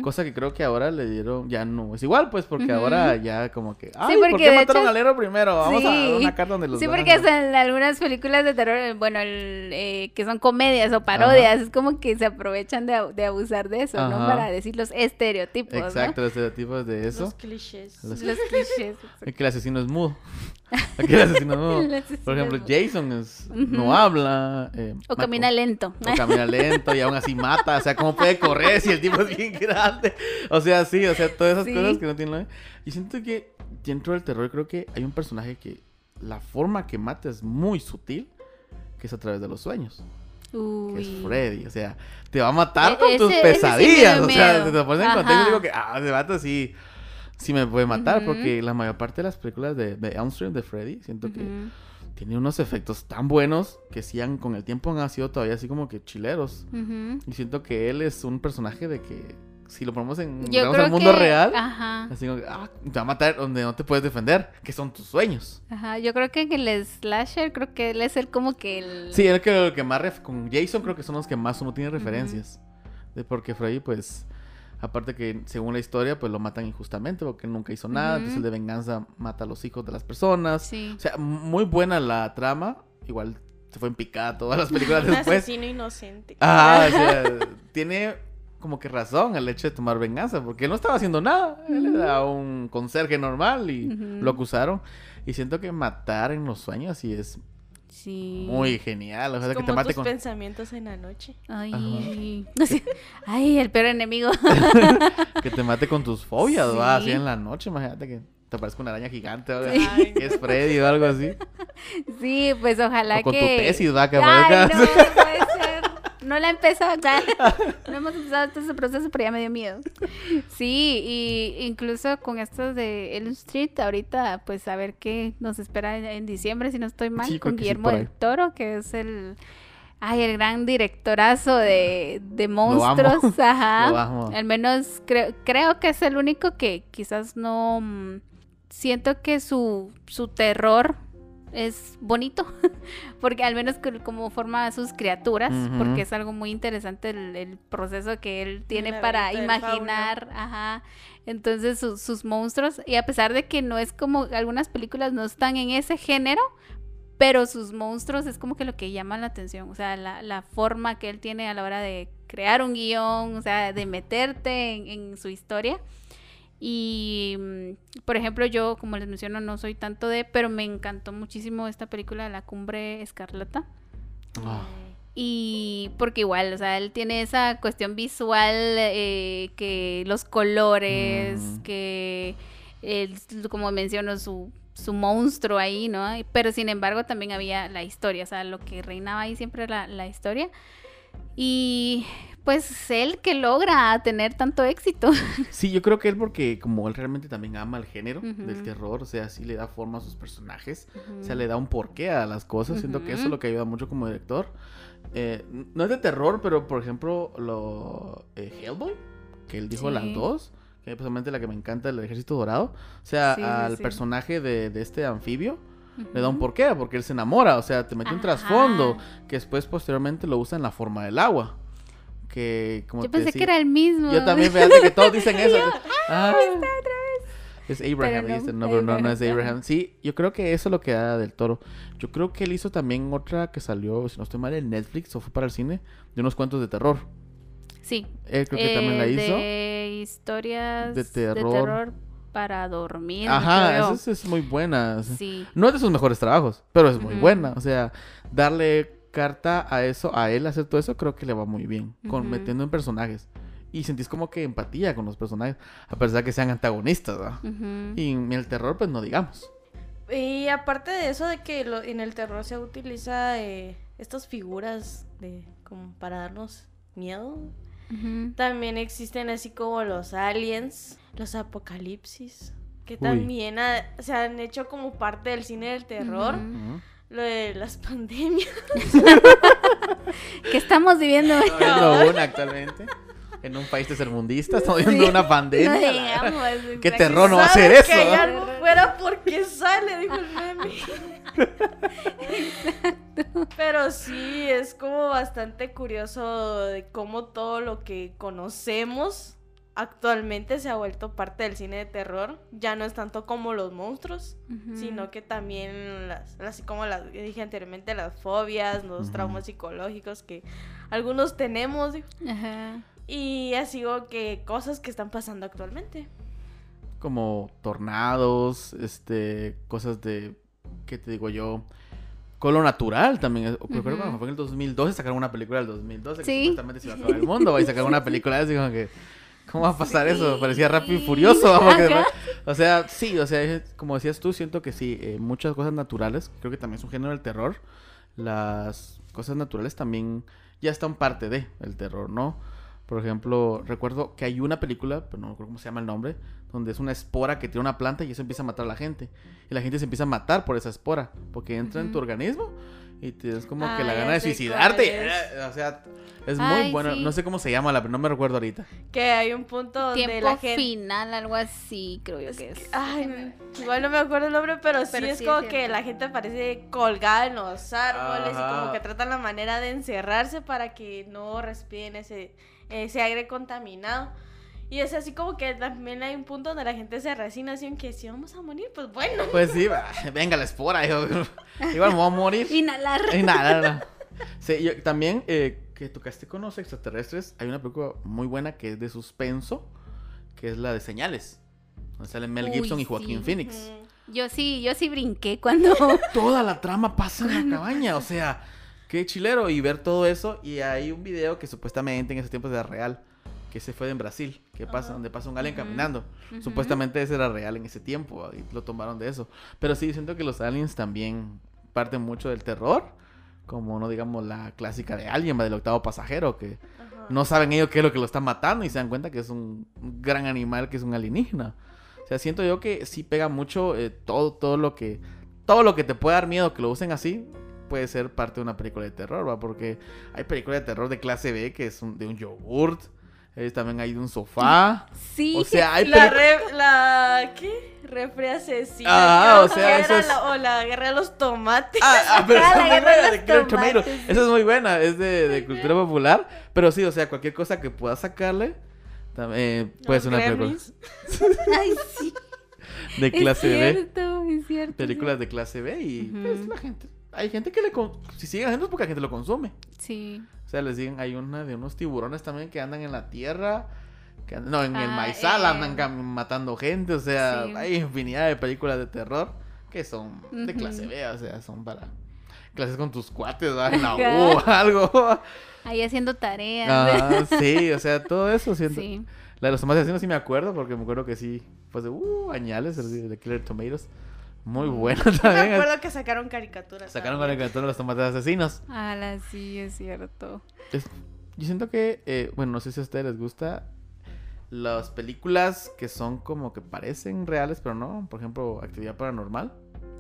cosa que creo que ahora le dieron ya no es igual pues porque ahora ya como que ay ¿por qué mataron al héroe primero vamos a dar una carta donde los sí porque en algunas películas de terror bueno el, eh, que son comedias o parodias es como que se aprovechan de, de abusar de eso no para decirlo estereotipos. Exacto, los estereotipos de eso. Los clichés. Los, clichés. que el asesino es mudo. Aquí el asesino es mudo. Por ejemplo, Jason es, no habla. Eh, o camina lento. O camina lento y aún así mata. O sea, ¿cómo puede correr si el tipo es bien grande? O sea, sí, o sea, todas esas cosas que no tienen. Y siento que dentro del terror creo que hay un personaje que la forma que mata es muy sutil, que es a través de los sueños que es Freddy. O sea, te va a matar e-, con tus pesadillas. o sea, te, pones en contexto y digo que, ah, ese vato sí, sí me puede matar. Porque la mayor parte de las películas de, de Elm Street, de Freddy, siento que tiene unos efectos tan buenos que sí han, con el tiempo han sido todavía así como que chileros. Y siento que él es un personaje de que si lo ponemos en el mundo real, así como, ah, te va a matar donde no te puedes defender, que son tus sueños. Ajá, yo creo que en el slasher, creo que él es el como que el... Sí, el que, el que más, con Jason creo que son los que más uno tiene referencias. De porque Freddy, pues, aparte que según la historia, pues lo matan injustamente porque nunca hizo nada, entonces el de venganza mata a los hijos de las personas. Sí. O sea, muy buena la trama, igual se fue en picada todas las películas después. Un asesino inocente. Ah, o sea, tiene como que razón el hecho de tomar venganza, porque él no estaba haciendo nada. Él era un conserje normal y lo acusaron. Y siento que matar en los sueños sí es muy genial. O sea, que te mate tus con pensamientos en la noche. Ay, ay el peor enemigo. que te mate con tus fobias, ¿va? Así en la noche, imagínate que te parezca una araña gigante o que es Freddy o algo así. Sí, pues ojalá o con que... tu tesis, va, que Ay, no, no la he empezado, no hemos empezado todo ese proceso, pero ya me dio miedo. Sí, y incluso con estos de Elm Street, ahorita, pues a ver qué nos espera en, diciembre, si no estoy mal, con Guillermo del Toro, que es el... Ay, el gran directorazo de, de monstruos. Ajá. Al menos creo, creo que es el único que quizás no mm, siento que su, su terror es bonito, porque al menos como forma a sus criaturas, porque es algo muy interesante el, proceso que él tiene para imaginar, ajá, entonces sus monstruos, y a pesar de que no es como algunas películas no están en ese género, pero sus monstruos es como que lo que llama la atención, o sea, la, forma que él tiene a la hora de crear un guion, o sea, de meterte en, su historia. Y, mm, por ejemplo, yo, como les menciono, no soy tanto de, pero me encantó muchísimo esta película de La Cumbre Escarlata. Ah. Y porque igual, o sea, él tiene esa cuestión visual, eh, que los colores, mm. que, como menciono, su su monstruo ahí, ¿no? Pero sin embargo también había la historia, o sea, lo que reinaba ahí siempre era la, historia. Y pues él que logra tener tanto éxito. Sí, yo creo que él porque como él realmente también ama el género del terror, o sea, sí le da forma a sus personajes, o sea, le da un porqué a las cosas, siento que eso es lo que ayuda mucho como director. Eh, no es de terror, pero por ejemplo, lo eh, Hellboy, que él dijo las dos, que es precisamente la que me encanta, el ejército dorado. O sea, al personaje de, este anfibio le da un porqué, porque él se enamora, o sea, te mete un trasfondo que después posteriormente lo usa en la forma del agua. Que, como Yo pensé que era el mismo. Yo también, fíjate que todos dicen eso. ah, está otra vez. Es Abraham, no, no, pero no, no es Abraham. Sí, yo creo que eso es lo que da del toro. Yo creo que él hizo también otra que salió, si no estoy mal, en Netflix o fue para el cine, de unos cuentos de terror. Sí. Él creo que también la eh, hizo. De historias de terror. para dormir. Ajá, esa es, muy buena. Sí. No es de sus mejores trabajos, pero es muy buena. O sea, darle carta a eso, a él hacer todo eso, creo que le va muy bien. Con metiendo en personajes. Y sentís como que empatía con los personajes, a pesar de que sean antagonistas, ¿verdad? Y en el terror, pues no digamos. Y aparte de eso, de que en el terror se utiliza eh, estas figuras de como para darnos miedo, también existen así como los aliens, los apocalipsis, que también se han hecho como parte del cine del terror. Lo de las pandemias. que estamos viviendo una actualmente. En un país tercermundista estamos viendo una pandemia. Qué terror no va a ser eso. Que ya no fuera porque sale, dijo el meme. Pero sí, es como bastante curioso de cómo todo lo que conocemos actualmente se ha vuelto parte del cine de terror. Ya no es tanto como los monstruos, sino que también, las, así como las dije anteriormente, las fobias, los traumas psicológicos que algunos tenemos. Y así que cosas que están pasando actualmente. Como tornados, este, cosas de, ¿qué te digo yo? con lo natural también. Creo que fue en el 2012 sacaron una película del 2012 que supuestamente se iba a acabar el mundo. Va a sacar una película así como que. ¿Cómo va a pasar eso? Parecía rápido y furioso. o sea, sí, o sea, como decías tú, siento que sí, eh, muchas cosas naturales, creo que también es un género del terror. Las cosas naturales también ya están parte de el terror, ¿no? Por ejemplo, recuerdo que hay una película, pero no recuerdo cómo se llama el nombre, donde es una espora que tiene una planta y eso empieza a matar a la gente. Y la gente se empieza a matar por esa espora, porque entra en tu organismo y tienes como que la gana de suicidarte. O sea, es muy bueno. No sé cómo se llama, la, pero no me recuerdo ahorita. Que hay un punto donde la gente... final, algo así, creo yo que es. Ay, igual no me acuerdo el nombre, pero, sí es como que la gente parece colgada en los árboles y como que tratan la manera de encerrarse para que no respiren ese ese aire contaminado. Y es así como que también hay un punto donde la gente se resigna así que si vamos a morir, pues bueno. Pues sí, venga la espora, igual me voy a morir. Inhalar. Inhalar. Sí, yo, también eh, que tocaste con los extraterrestres, hay una película muy buena que es de suspenso, que es la de Señales. Donde salen Mel Gibson y Joaquín Phoenix. Yo sí, yo sí brinqué cuando... Toda la trama pasa en la cabaña, o sea... Qué chilero y ver todo eso. Y hay un video que supuestamente en esos tiempos era real. Que se fue en Brasil. Que pasa, donde pasa un alien caminando. Supuestamente ese era real en ese tiempo. Y lo tomaron de eso. Pero sí, siento que los aliens también parten mucho del terror. Como no digamos la clásica de Alien, del octavo pasajero. Que no saben ellos qué es lo que lo está matando. Y se dan cuenta que es un gran animal que es un alienígena. O sea, siento yo que sí pega mucho eh, todo, todo lo que. Todo lo que te puede dar miedo que lo usen así puede ser parte de una película de terror, ¿va? Porque hay películas de terror de clase B que es de un yogurt. Eh, también hay de un sofá. Sí. O sea, hay la, la ¿qué? Refri asesina. Ah, o sea, eso es... la, o la guerra de los tomates. Ah, ah pero ah, la guerra de los tomates. Esa es muy buena, es de, de, cultura popular. Pero sí, o sea, cualquier cosa que pueda sacarle, también eh, puede ser una película. Ay, sí. De clase es cierto, B. Es cierto. Películas de clase B y pues la gente hay gente que le... Si siguen haciendo es porque la gente lo consume. Sí. O les digan, hay una de unos tiburones también que andan en la tierra. Que no, en el ah, maizal eh. andan matando gente. O sea, hay infinidad de películas de terror que son de clase B. O sea, son para clases con tus cuates, en la U, algo. Ahí haciendo tareas. sí, o sea, todo eso siento. Sí. La de los tomates asesinos sí me acuerdo, porque me acuerdo que sí, pues de, uh, añales, de Killer Tomatoes. Muy bueno también. Me acuerdo que sacaron caricaturas. Sacaron caricaturas los tomates asesinos. Ah, sí, es cierto. yo siento que, eh, bueno, no sé si a ustedes les gusta las películas que son como que parecen reales, pero no. Por ejemplo, Actividad Paranormal.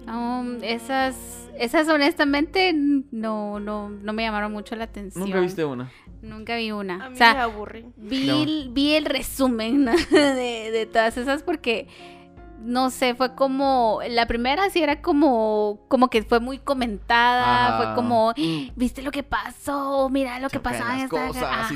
Um, esas, esas honestamente no, no, no me llamaron mucho la atención. ¿Nunca viste una? Nunca vi una. A mí me aburrí. Vi, vi el resumen de, de todas esas porque no sé, fue como, la primera sí era como, como que fue muy comentada, fue como, viste lo que pasó, mira lo que pasó en esta,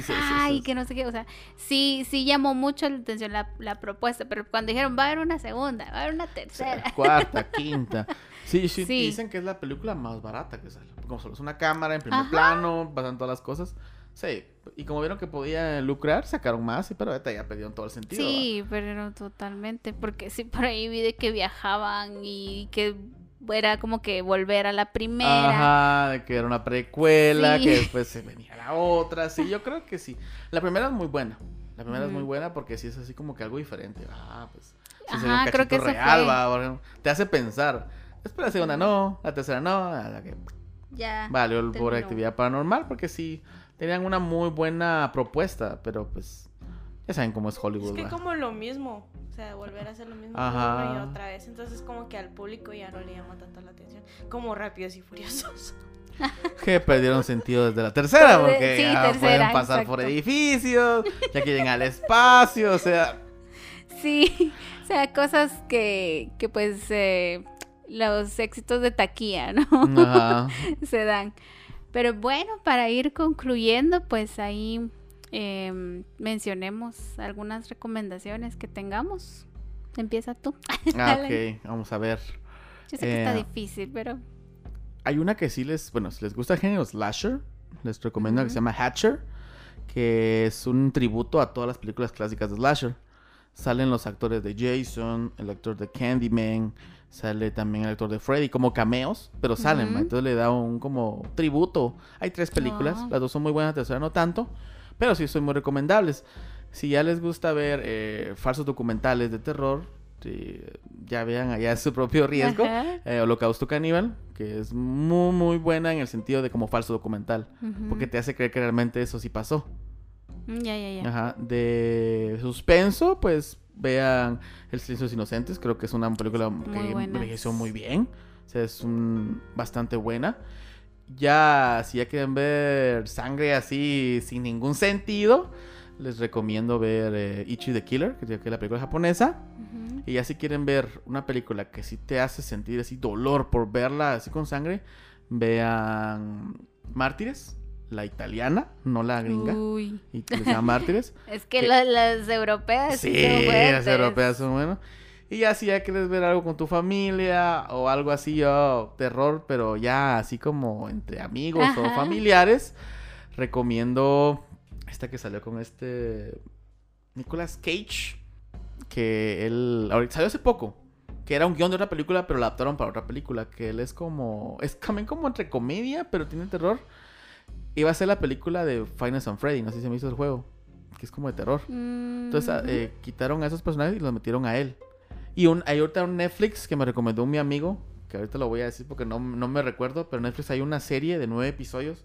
ay, que no sé qué, o sea, sí, sí llamó mucho la atención la, propuesta, pero cuando dijeron, va a haber una segunda, va a haber una tercera. cuarta, quinta. Sí, sí, dicen que es la película más barata que sale, como solo es una cámara en primer plano, pasan todas las cosas. Sí, y como vieron que podía lucrar, sacaron más, pero ya perdieron todo el sentido. Sí, pero totalmente, porque sí, por ahí vi de que viajaban y que era como que volver a la primera. Ajá, que era una precuela, que después se venía la otra, sí, yo creo que sí. La primera es muy buena, la primera es muy buena porque sí es así como que algo diferente. Ah, pues, Ajá, creo que real, te hace pensar. Espera la segunda no, la tercera no, la que... Ya. Vale, por actividad paranormal porque sí tenían una muy buena propuesta, pero pues ya saben cómo es Hollywood. Es que como lo mismo, o sea, volver a hacer lo mismo una y otra vez, entonces como que al público ya no le llama tanto la atención, como Rápidos y Furiosos. que perdieron sentido desde la tercera, porque ya pueden pasar por edificios, ya quieren al espacio, o sea... Sí, o sea, cosas que, que pues eh, los éxitos de taquilla, ¿no? Ajá. Se dan. Pero bueno, para ir concluyendo, pues ahí em, mencionemos algunas recomendaciones que tengamos. Empieza tú. Ah, ok, vamos a ver. Yo sé que está eh, difícil, pero... Hay una que sí les, bueno, si les gusta el género slasher, les recomiendo que se llama Hatcher, que es un tributo a todas las películas clásicas de slasher. Salen los actores de Jason, el actor de Candyman, Sale también el actor de Freddy, como cameos, pero salen, entonces le da un como tributo. Hay tres películas, ah. las dos son muy buenas, la tercera no tanto, pero sí son muy recomendables. Si ya les gusta ver eh, falsos documentales de terror, ya vean allá su propio riesgo. Eh, Holocausto Caníbal, que es muy, muy buena en el sentido de como falso documental, porque te hace creer que realmente eso sí pasó. Ya, ya, ya. Ajá. De suspenso, pues vean El silencio de los inocentes, creo que es una película que envejeció muy bien, o sea, es un, bastante buena. Ya, si ya quieren ver sangre así sin ningún sentido, les recomiendo ver eh, Ichi the Killer, que es la película japonesa. Y ya si quieren ver una película que sí te hace sentir así dolor por verla así con sangre, vean Mártires la italiana, no la gringa. Uy. Y se llama Mártires. es que, las europeas sí, las europeas son buenas. Y ya si ya quieres ver algo con tu familia o algo así, yo, terror, pero ya así como entre amigos o familiares, recomiendo esta que salió con este Nicolas Cage, que él, ahorita salió hace poco, que era un guion de otra película, pero la adaptaron para otra película, que él es como, es también como entre comedia, pero tiene terror. Iba a ser la película de Finance and Freddy, no sé si se me hizo el juego, que es como de terror. Entonces ah, eh, quitaron a esos personajes y los metieron a él. Y un, hay ahorita un Netflix que me recomendó mi amigo, que ahorita lo voy a decir porque no, no me recuerdo, pero en Netflix hay una serie de nueve episodios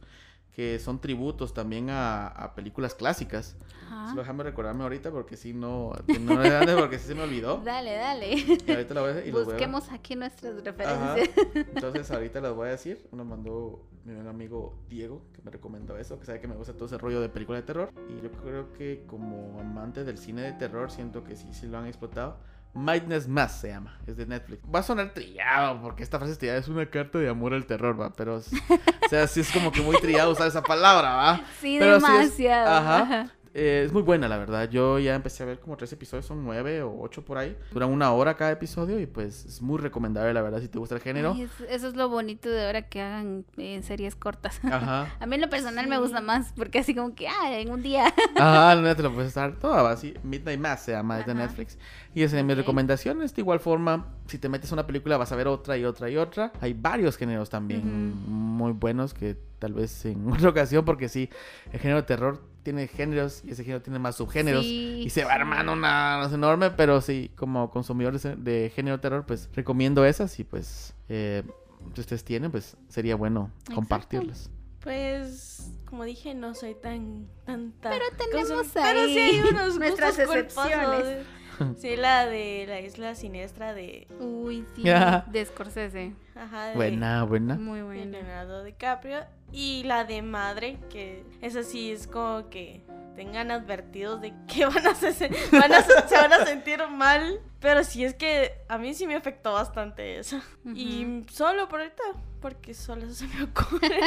que son tributos también a, películas clásicas. Ajá. déjame recordarme ahorita porque si no, no porque sí se me olvidó. Dale, dale. ahorita lo voy a. Busquemos aquí nuestras referencias. Entonces ahorita las voy a decir. Uno mandó mi buen amigo Diego, que me recomendó eso, que sabe que me gusta todo ese rollo de película de terror. Y yo creo que como amante del cine de terror, siento que sí, sí lo han explotado. Mindness Más se llama, es de Netflix. Va a sonar trillado, porque esta frase trillada es una carta de amor al terror, va, pero, o sea, sí es como que muy trillado usar esa palabra, va. Sí, demasiado. ajá. Eh, es muy buena, la verdad. Yo ya empecé a ver como tres episodios, son nueve o ocho por ahí. Duran una hora cada episodio y pues es muy recomendable, la verdad, si te gusta el género. eso es lo bonito de ahora que hagan eh, series cortas. Ajá. a mí en lo personal me gusta más porque así como que, ah, en un día. Ajá, no te lo puedes estar todo así. Midnight Mass se llama, es de Netflix. Y esa es mi recomendación. De igual forma, si te metes a una película vas a ver otra y otra y otra. Hay varios géneros también muy buenos que tal vez en otra ocasión, porque sí, el género de terror tiene géneros y ese género tiene más subgéneros y se va armando una, enorme, pero sí, como consumidores de género terror, pues recomiendo esas y pues eh, si ustedes tienen, pues sería bueno compartirlas. Pues, como dije, no soy tan tanta. Pero tenemos ahí pero sí hay unos nuestras excepciones. Sí, la de la isla siniestra de. Uy, sí. De Scorsese. Ajá. buena, buena. Muy buena. Leonardo DiCaprio. Y la de Madre, que esa sí es como que tengan advertidos de que van a, se, van a se van a sentir mal. Pero sí es que a mí sí me afectó bastante eso. Y solo por ahorita, porque solo eso se me ocurre.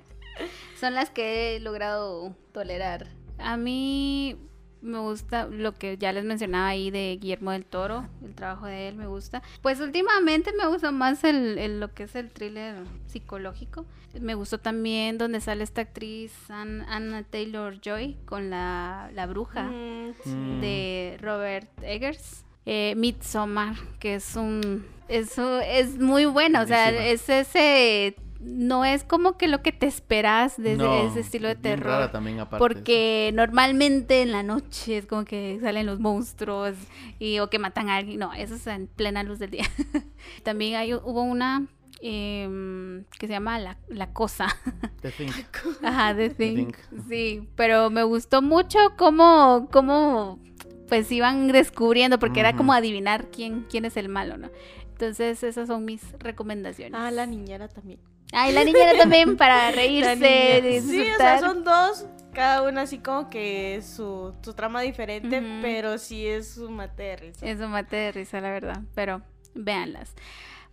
Son las que he logrado tolerar. A mí me gusta lo que ya les mencionaba ahí de Guillermo del Toro, el trabajo de él me gusta. Pues últimamente me gusta más el, lo que es el thriller psicológico. Me gustó también donde sale esta actriz Anna Taylor Joy con la, bruja mm, de Robert Eggers. Eh, Midsommar, que es un eso es muy bueno, o sea, es ese no es como que lo que te esperas de ese estilo de terror. también aparte porque normalmente en la noche es como que salen los monstruos y o que matan a alguien. No, eso es en plena luz del día. también hay, hubo una em, que se llama La, la Cosa. The Thing. Ajá, The Thing. Sí, pero me gustó mucho cómo, cómo pues iban descubriendo, porque era como adivinar quién, quién es el malo, ¿no? Entonces esas son mis recomendaciones. Ah, la niñera también. Ay, la niñera también para reírse, disfrutar. Sí, o sea, son dos, cada una así como que su, su trama diferente, pero sí es su mate de risa. Es su mate de risa, la verdad, pero véanlas.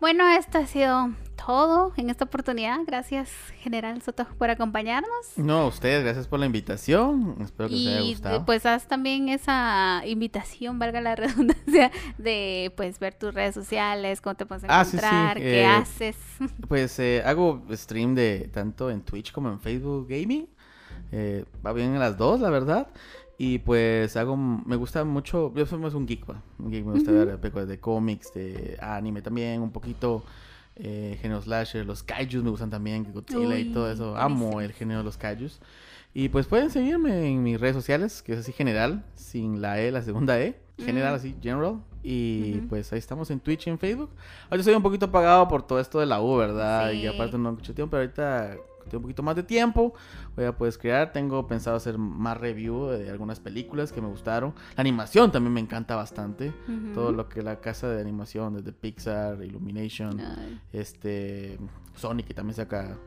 Bueno, esto ha sido todo en esta oportunidad. Gracias, General Soto, por acompañarnos. No, a ustedes, gracias por la invitación. Espero que les haya gustado. Pues haz también esa invitación, valga la redundancia, de pues ver tus redes sociales, cómo te puedes ah, encontrar, qué eh, haces. Pues eh, hago stream de tanto en Twitch como en Facebook Gaming. Eh, va bien en las dos, la verdad. Y pues hago, me gusta mucho, yo soy más un geek, un geek, me gusta ver películas de cómics, de anime también, un poquito eh, género slasher, los kaijus me gustan también, Godzilla y todo eso, amo el género de los kaijus. Y pues pueden seguirme en mis redes sociales, que es así general, sin la E, la segunda E, general así, general. Y pues ahí estamos en Twitch y en Facebook. Ahorita soy un poquito apagado por todo esto de la U, ¿verdad? Y aparte no mucho tiempo, pero ahorita tengo un poquito más de tiempo, voy a poder crear. Tengo pensado hacer más review de algunas películas que me gustaron. La animación también me encanta bastante. Todo lo que la casa de animación, desde Pixar, Illumination, este Sonic, que también saca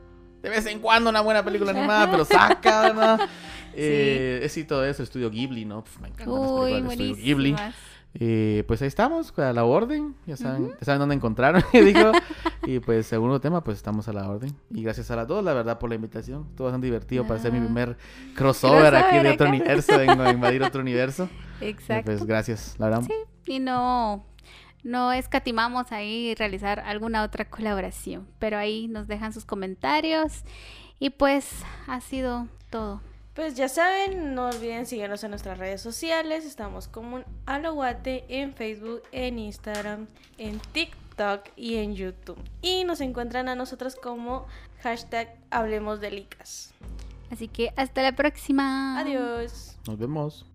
de vez en cuando una buena película animada, pero saca, ¿no? sí. Eh, sí, todo eso, Estudio Ghibli, ¿no? me encanta las películas de Estudio Ghibli. Y pues ahí estamos, a la orden. Ya saben, saben dónde encontraron, digo. y pues, segundo tema, pues estamos a la orden. Y gracias a las dos, la verdad, por la invitación. Todo bastante divertido para ser mi primer crossover, aquí de otro universo. Vengo a invadir otro universo. Exacto. pues gracias, la verdad. Sí, y no, no escatimamos ahí realizar alguna otra colaboración. Pero ahí nos dejan sus comentarios. Y pues ha sido todo. Pues ya saben, no olviden seguirnos en nuestras redes sociales. Estamos como un Aloguate en Facebook, en Instagram, en TikTok y en YouTube. Y nos encuentran a nosotros como hashtag Hablemos de Licas. Así que hasta la próxima. Adiós. Nos vemos.